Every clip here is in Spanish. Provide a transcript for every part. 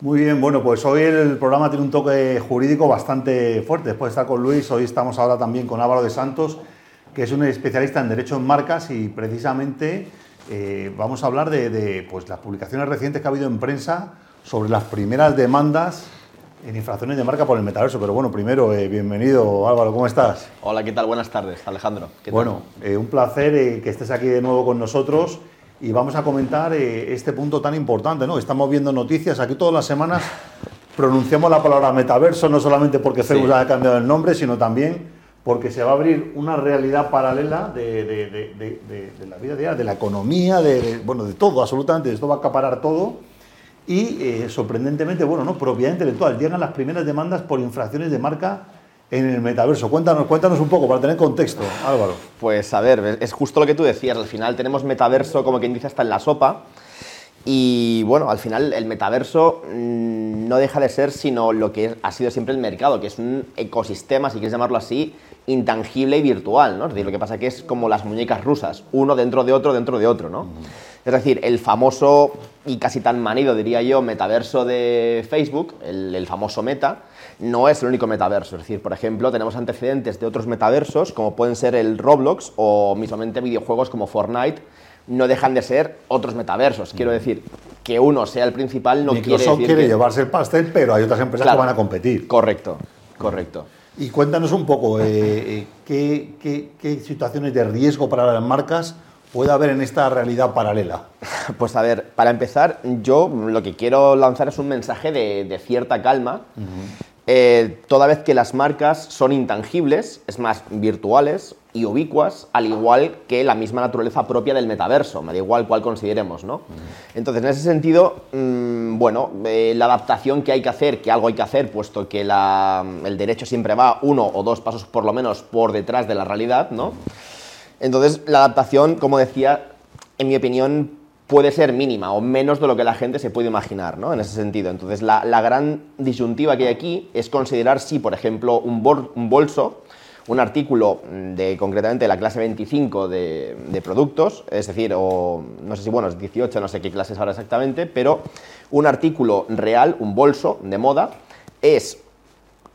Muy bien, bueno, pues hoy el programa tiene un toque jurídico bastante fuerte. Después de estar con Luis, hoy estamos ahora también con Álvaro de Santos, que es un especialista en derecho en marcas y precisamente eh, vamos a hablar de, pues, las publicaciones recientes que ha habido en prensa sobre las primeras demandas en infracciones de marca por el metaverso. Pero bueno, primero, eh, bienvenido Álvaro, ¿cómo estás? Hola, ¿qué tal? Buenas tardes, Alejandro. bueno, eh, un placer que estés aquí de nuevo con nosotros y vamos a comentar eh, este punto tan importante, ¿no? Estamos viendo noticias, aquí todas las semanas pronunciamos la palabra metaverso, no solamente porque Facebook ha cambiado el nombre, sino también porque se va a abrir una realidad paralela de, la vida diaria, de la economía, de, bueno, de todo, absolutamente, esto va a acaparar todo. Y eh, sorprendentemente, bueno, no, propiedad intelectual, llegan las primeras demandas por infracciones de marca en el metaverso. Cuéntanos, cuéntanos un poco para tener contexto, Álvaro. Pues a ver, es justo lo que tú decías. Al final tenemos metaverso, como quien dice, hasta en la sopa. Y bueno, al final el metaverso mm, no deja de ser sino lo que ha sido siempre el mercado, que es un ecosistema, si quieres llamarlo así, intangible y virtual, ¿no? Es decir, lo que pasa que es como las muñecas rusas, uno dentro de otro, dentro de otro, ¿no? Es decir, el famoso y casi tan manido, diría yo, metaverso de Facebook, el famoso meta, no es el único metaverso. Es decir, por ejemplo, tenemos antecedentes de otros metaversos, como pueden ser el Roblox o mismamente videojuegos como Fortnite, no dejan de ser otros metaversos. Quiero mm. decir, que uno sea el principal no quiere decir quiere llevarse el pastel, pero hay otras empresas que van a competir. Correcto, correcto. Y cuéntanos un poco, eh, eh, ¿qué, qué, situaciones de riesgo para las marcas puede haber en esta realidad paralela? Pues a ver, para empezar, yo lo que quiero lanzar es un mensaje de, cierta calma. Eh, toda vez que las marcas son intangibles, es más, virtuales y ubicuas, al igual que la misma naturaleza propia del metaverso, me da igual cuál consideremos, ¿no? Entonces, en ese sentido, mm, bueno, eh, la adaptación que hay que hacer, que algo hay que hacer, puesto que el derecho siempre va uno o dos pasos por lo menos por detrás de la realidad, ¿no? Entonces, la adaptación, como decía, en mi opinión, puede ser mínima o menos de lo que la gente se puede imaginar, ¿no? En ese sentido. Entonces, la, gran disyuntiva que hay aquí es considerar si, por ejemplo, un, bolso, un artículo de concretamente la clase 25 de, de, productos, es decir, o no sé si, bueno, es 18, no sé qué clases ahora exactamente, pero un artículo real, un bolso de moda, es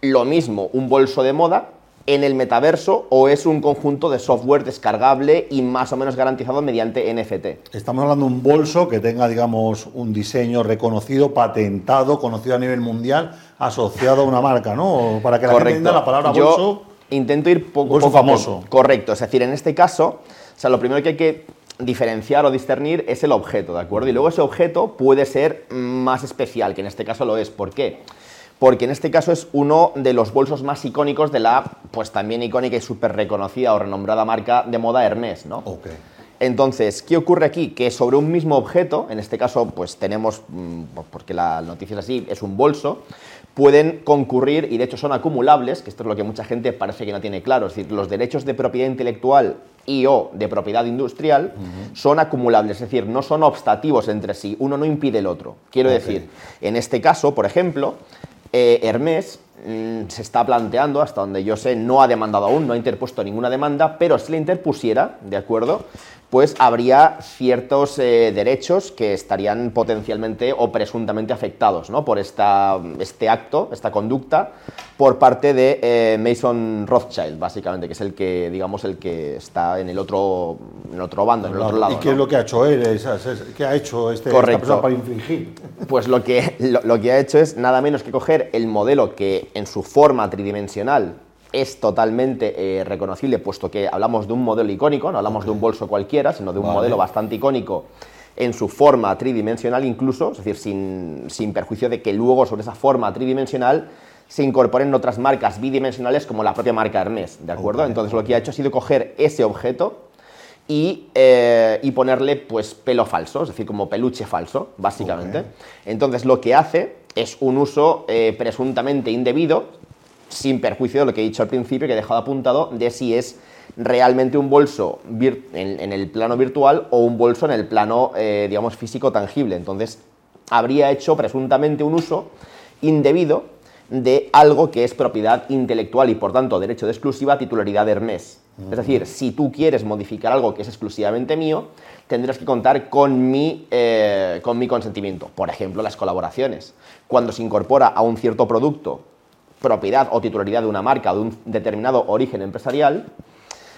lo mismo un bolso de moda en el metaverso o es un conjunto de software descargable y más o menos garantizado mediante NFT. Estamos hablando de un bolso que tenga, digamos, un diseño reconocido, patentado, conocido a nivel mundial, asociado a una marca, ¿no? Para que la gente entienda la palabra bolso. intento ir poco, bolso famoso. Correcto, es decir, en este caso, o sea, lo primero que hay que diferenciar o discernir es el objeto, ¿de acuerdo? Y luego ese objeto puede ser más especial, que en este caso lo es. ¿Por qué? Porque en este caso es uno de los bolsos más icónicos de la, pues también icónica y súper reconocida o renombrada marca de moda Hermes, ¿no? Okay. Entonces, ¿qué ocurre aquí? Que sobre un mismo objeto, en este caso, pues tenemos, mm, porque la noticia es así, es un bolso, pueden concurrir, y de hecho son acumulables, que esto es lo que mucha gente parece que no tiene claro, es decir, los derechos de propiedad intelectual y o de propiedad industrial son acumulables, es decir, no son obstativos entre sí, uno no impide el otro. Quiero decir, en este caso, por ejemplo, eh, Hermes se está planteando, hasta donde yo sé, no ha demandado aún, no ha interpuesto ninguna demanda, pero si le interpusiera, ¿de acuerdo? pues habría ciertos eh, derechos que estarían potencialmente o presuntamente afectados ¿no? por esta, este acto, esta conducta, por parte de eh, Mason Rothschild, básicamente, que es el que, digamos, el que está en el otro, en otro bando, en el otro lado. ¿Y qué es lo que ha hecho él? ¿Qué ha hecho este, esta persona para infringir? Pues lo que, lo que ha hecho es nada menos que coger el modelo que en su forma tridimensional es totalmente eh, reconocible, puesto que hablamos de un modelo icónico, no hablamos de un bolso cualquiera, sino de un modelo bastante icónico en su forma tridimensional incluso, es decir, sin, perjuicio de que luego sobre esa forma tridimensional se incorporen otras marcas bidimensionales como la propia marca Hermes, ¿de acuerdo? Entonces lo que ha hecho ha sido coger ese objeto y, eh, ponerle pues pelo falso, es decir, como peluche falso, básicamente. Entonces lo que hace es un uso eh, presuntamente indebido, sin perjuicio de lo que he dicho al principio, que he dejado apuntado, de si es realmente un bolso en, el plano virtual o un bolso en el plano, eh, digamos, físico tangible. Entonces, habría hecho presuntamente un uso indebido de algo que es propiedad intelectual y por tanto derecho de exclusiva titularidad de Hermes. Es decir, si tú quieres modificar algo que es exclusivamente mío, tendrás que contar con mi, eh, con mi consentimiento. Por ejemplo, las colaboraciones. Cuando se incorpora a un cierto producto propiedad o titularidad de una marca de un determinado origen empresarial,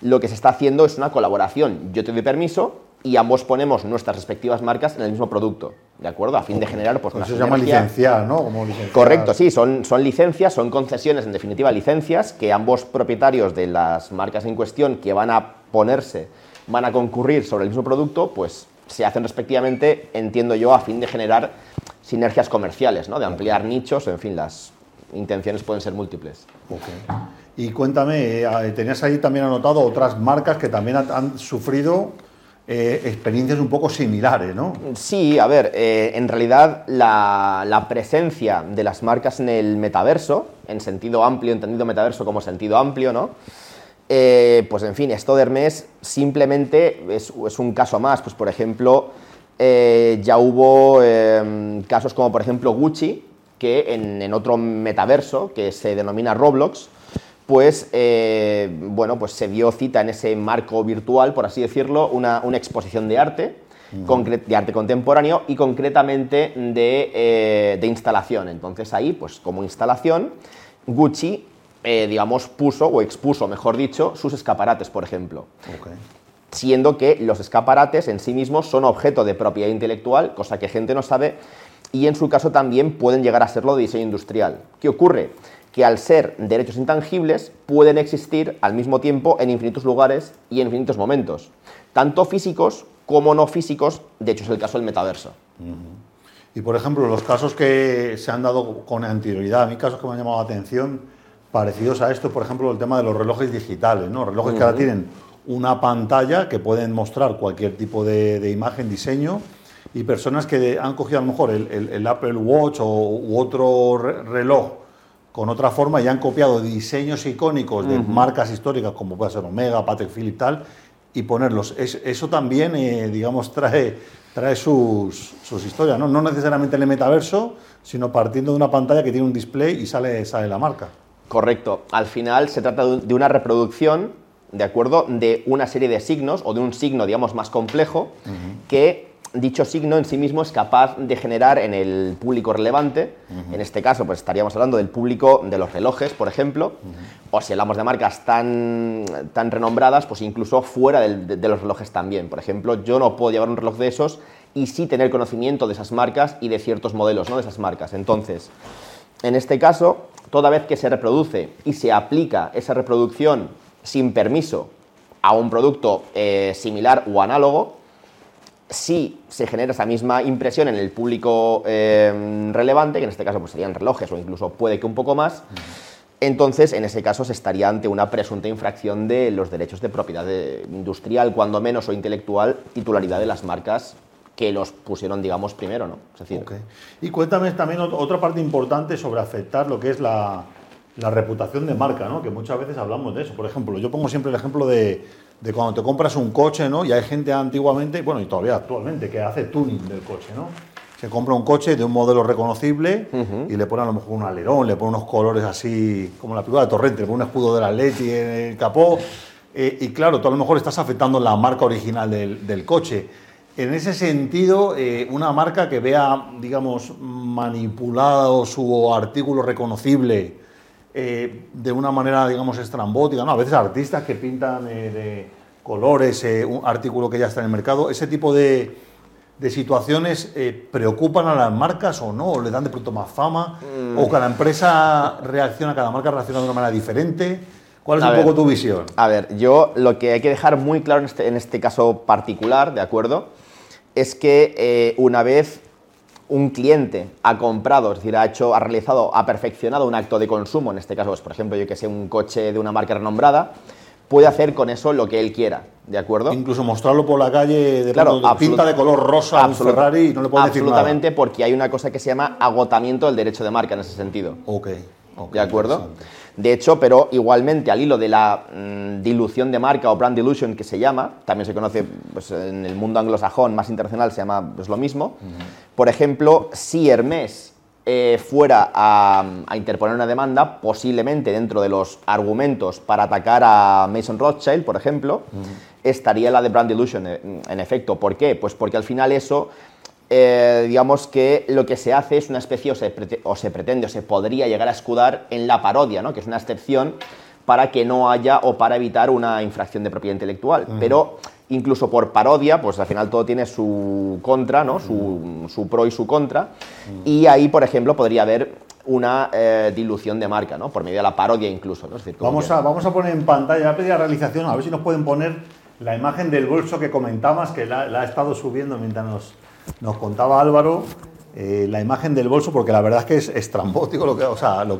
lo que se está haciendo es una colaboración. Yo te doy permiso y ambos ponemos nuestras respectivas marcas en el mismo producto, ¿de acuerdo? A fin de generar pues, una Eso se llama licenciar, ¿no? Correcto, sí, son, son licencias, son concesiones, en definitiva licencias, que ambos propietarios de las marcas en cuestión que van a ponerse, van a concurrir sobre el mismo producto, pues se hacen respectivamente, entiendo yo, a fin de generar sinergias comerciales, ¿no? De ampliar nichos, en fin, las intenciones pueden ser múltiples. Y cuéntame, eh, tenías ahí también anotado otras marcas que también han sufrido eh, experiencias un poco similares, ¿no? Sí, a ver, eh, en realidad la, presencia de las marcas en el metaverso, en sentido amplio, entendido metaverso como sentido amplio, ¿no? Eh, pues en fin, esto de Hermes simplemente es, un caso más. Pues por ejemplo, ya hubo casos como por ejemplo Gucci, que en otro metaverso que se denomina Roblox, pues, eh, bueno, pues se dio cita en ese marco virtual, por así decirlo, una, exposición de arte, de arte contemporáneo y concretamente eh, de, instalación. Entonces ahí, pues como instalación, Gucci, eh, digamos, puso o expuso, mejor dicho, sus escaparates, por ejemplo. Siendo que los escaparates en sí mismos son objeto de propiedad intelectual, cosa que gente no sabe, y en su caso también pueden llegar a serlo de diseño industrial. ¿Qué ocurre? Que al ser derechos intangibles pueden existir al mismo tiempo en infinitos lugares y en infinitos momentos, tanto físicos como no físicos, de hecho es el caso del metaverso. Y por ejemplo, los casos que se han dado con anterioridad, a mí casos que me han llamado la atención, parecidos a esto, por ejemplo, el tema de los relojes digitales, ¿no? Relojes que ahora tienen una pantalla que pueden mostrar cualquier tipo de, imagen, diseño, y personas que han cogido a lo mejor el, Apple Watch o, u otro reloj con otra forma y han copiado diseños icónicos de marcas históricas como puede ser Omega, Patek Philippe tal y ponerlos. eso también, eh, digamos, trae, trae sus, historias, ¿no? no necesariamente en el metaverso, sino partiendo de una pantalla que tiene un display y sale, sale la marca. Correcto. Al final se trata de una reproducción, ¿de acuerdo?, de una serie de signos o de un signo, digamos, más complejo que dicho signo en sí mismo es capaz de generar en el público relevante, en este caso pues estaríamos hablando del público de los relojes, por ejemplo, o si hablamos de marcas tan, tan renombradas, pues incluso fuera de, los relojes también. Por ejemplo, yo no puedo llevar un reloj de esos y sí tener conocimiento de esas marcas y de ciertos modelos ¿no? de esas marcas. Entonces, en este caso, toda vez que se reproduce y se aplica esa reproducción sin permiso a un producto eh, similar o análogo, si se genera esa misma impresión en el público eh, relevante, que en este caso pues, serían relojes o incluso puede que un poco más, entonces en ese caso se estaría ante una presunta infracción de los derechos de propiedad industrial, cuando menos o intelectual, titularidad de las marcas que los pusieron, digamos, primero, ¿no? Y cuéntame también otra parte importante sobre afectar lo que es la, la reputación de marca, ¿no? Que muchas veces hablamos de eso. Por ejemplo, yo pongo siempre el ejemplo de de cuando te compras un coche, ¿no? Y hay gente antiguamente, bueno, y todavía actualmente, que hace tuning del coche, ¿no? Se compra un coche de un modelo reconocible y le pone a lo mejor un alerón, le pone unos colores así, como la película de Torrente, le pone un escudo del Atleti en el capó. Eh, y claro, tú a lo mejor estás afectando la marca original del, coche. En ese sentido, eh, una marca que vea, digamos, manipulado su artículo reconocible eh, de una manera, digamos, estrambótica, ¿no? A veces artistas que pintan eh, de colores eh, un artículo que ya está en el mercado, ese tipo de, de situaciones preocupan a las marcas o no, o le dan de pronto más fama, mm. o cada empresa reacciona, cada marca reacciona de una manera diferente. ¿Cuál es un poco tu visión? A ver, yo lo que hay que dejar muy claro en este, en este caso particular, ¿de acuerdo? Es que una vez un cliente ha comprado, es decir, ha hecho, ha realizado, ha perfeccionado un acto de consumo, en este caso, pues, por ejemplo, yo que sé, un coche de una marca renombrada, puede hacer con eso lo que él quiera, ¿de acuerdo? Incluso mostrarlo por la calle de, claro, pinta de color rosa un Ferrari y no le puede decir nada. Absolutamente, porque hay una cosa que se llama agotamiento del derecho de marca en ese sentido. Ok. ¿De acuerdo? De hecho, pero igualmente al hilo de la mm, dilución de marca o brand dilution que se llama, también se conoce pues, en el mundo anglosajón más internacional, se llama pues, lo mismo. Por ejemplo, si Hermes eh, fuera a, interponer una demanda, posiblemente dentro de los argumentos para atacar a Mason Rothschild, por ejemplo, estaría la de Brand Illusion, en efecto. ¿Por qué? Pues porque al final eso eh, digamos que lo que se hace es una especie, o se, pretende, o se podría llegar a escudar en la parodia, ¿no? que es una excepción para que no haya o para evitar una infracción de propiedad intelectual. Pero incluso por parodia, pues al final todo tiene su contra, ¿no? su, pro y su contra. Y ahí, por ejemplo, podría haber una eh, dilución de marca, ¿no? por medio de la parodia incluso. vamos, a, vamos a poner en pantalla, a pedir a realización, a ver si nos pueden poner la imagen del bolso que comentabas, que la, la ha estado subiendo mientras nos nos contaba Álvaro eh, la imagen del bolso, porque la verdad es que es estrambótico lo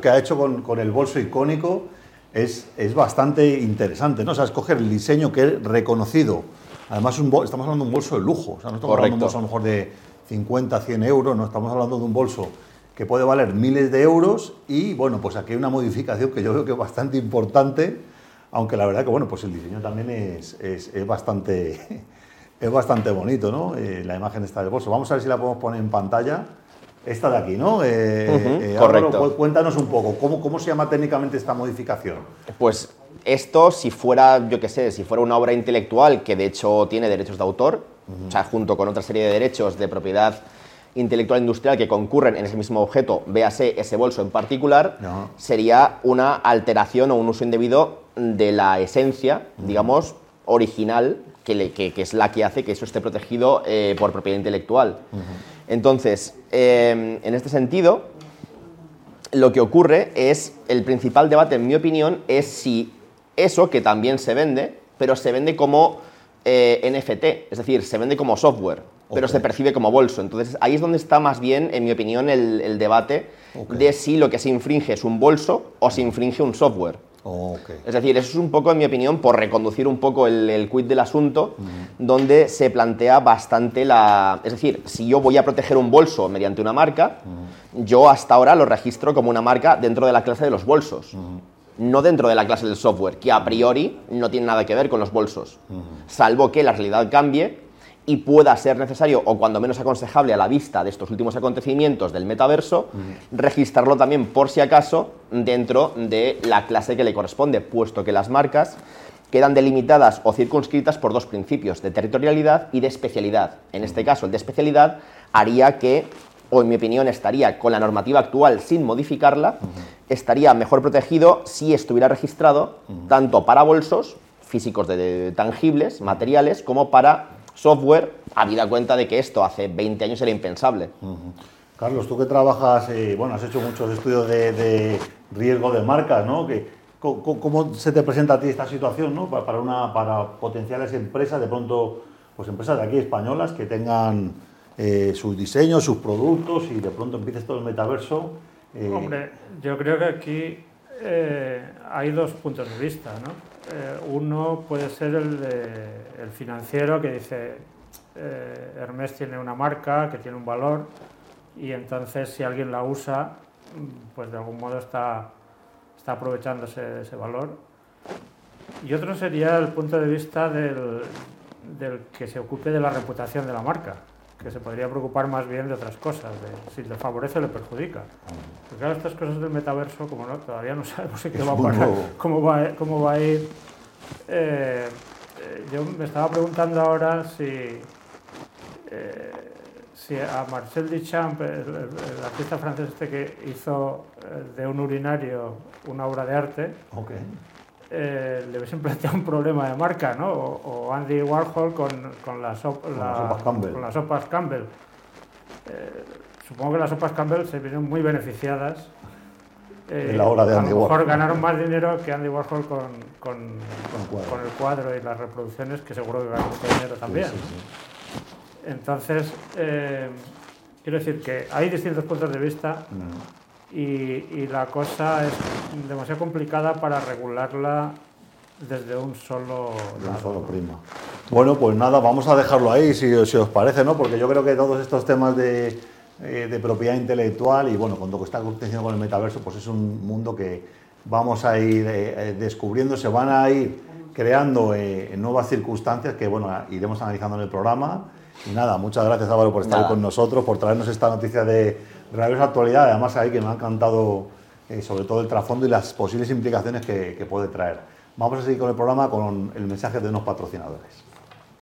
que, ha hecho con, el bolso icónico es, bastante interesante, ¿no? O sea, escoger el diseño que es reconocido. Además, estamos hablando de un bolso de lujo, o sea, no estamos hablando de un bolso a lo mejor de 50, 100 euros, no estamos hablando de un bolso que puede valer miles de euros y, bueno, pues aquí hay una modificación que yo veo que es bastante importante, aunque la verdad que, bueno, pues el diseño también es bastante es bastante bonito, ¿no? Eh, la imagen está del bolso. Vamos a ver si la podemos poner en pantalla. Esta de aquí, ¿no? Eh, eh, correcto. cuéntanos un poco, ¿cómo, ¿cómo se llama técnicamente esta modificación? Pues esto, si fuera, yo qué sé, si fuera una obra intelectual que de hecho tiene derechos de autor, o sea, junto con otra serie de derechos de propiedad intelectual industrial que concurren en ese mismo objeto, véase ese bolso en particular, sería una alteración o un uso indebido de la esencia, digamos, original que, es la que hace que eso esté protegido eh, por propiedad intelectual. Entonces, em, en este sentido, lo que ocurre es, el principal debate, en mi opinión, es si eso, que también se vende, pero se vende como eh, NFT, es decir, se vende como software, pero se percibe como bolso. Entonces, ahí es donde está más bien, en mi opinión, el, debate de si lo que se infringe es un bolso o se infringe un software. Es decir, eso es un poco, en mi opinión, por reconducir un poco el, el quid del asunto, donde se plantea bastante la... Es decir, si yo voy a proteger un bolso mediante una marca, yo hasta ahora lo registro como una marca dentro de la clase de los bolsos. No dentro de la clase del software, que a priori no tiene nada que ver con los bolsos. Salvo que la realidad cambie y pueda ser necesario, o cuando menos aconsejable a la vista de estos últimos acontecimientos del metaverso, registrarlo también por si acaso dentro de la clase que le corresponde, puesto que las marcas quedan delimitadas o circunscritas por dos principios, de territorialidad y de especialidad. En este caso, el de especialidad haría que, o en mi opinión estaría con la normativa actual sin modificarla, estaría mejor protegido si estuviera registrado tanto para bolsos físicos de tangibles, materiales, como para software, habida cuenta de que esto hace 20 años era impensable. Carlos, tú que trabajas, eh, bueno, has hecho muchos estudios de, riesgo de marcas, ¿no? ¿cómo, se te presenta a ti esta situación, ¿no? Para, una, para potenciales empresas, de pronto, pues empresas de aquí españolas que tengan eh, sus diseños, sus productos y de pronto empieces todo el metaverso. Eh, Hombre, yo creo que aquí hay dos puntos de vista, ¿no? Eh, uno puede ser el, el financiero que dice, eh, Hermes tiene una marca que tiene un valor y entonces si alguien la usa, pues de algún modo está, está aprovechándose de ese valor. Y otro sería el punto de vista del, del que se ocupe de la reputación de la marca que se podría preocupar más bien de otras cosas, de si le favorece o le perjudica. Porque claro, estas cosas del metaverso, como no, todavía no sabemos qué va a pasar, cómo va, cómo va a ir. Eh, eh, yo me estaba preguntando ahora si, eh, si a Marcel Duchamp, el, el, artista francés este que hizo de un urinario una obra de arte, okay eh, le hubiesen planteado un problema de marca, ¿no? O, Andy Warhol con, con, las, sopas Campbell. Eh, supongo que las sopas Campbell se vieron muy beneficiadas. Eh, en la obra de Andy a lo mejor ganaron más dinero que Andy Warhol con, con, con, el cuadro y las reproducciones, que seguro que ganó mucho dinero también. Entonces, eh, quiero decir que hay distintos puntos de vista. Mm y, la cosa es demasiado complicada para regularla desde un solo Un solo prima. Bueno, pues nada, vamos a dejarlo ahí, si, si os parece, ¿no? Porque yo creo que todos estos temas de, eh, de propiedad intelectual y, bueno, con lo que está aconteciendo con el metaverso, pues es un mundo que vamos a ir eh, eh, descubriendo, se van a ir creando nuevas circunstancias que, bueno, iremos analizando en el programa Y nada, muchas gracias Álvaro por estar con nosotros, por traernos esta noticia de rabiosa actualidad, además ahí que me ha encantado eh, sobre todo el trasfondo y las posibles implicaciones que puede traer. Vamos a seguir con el programa con el mensaje de unos patrocinadores.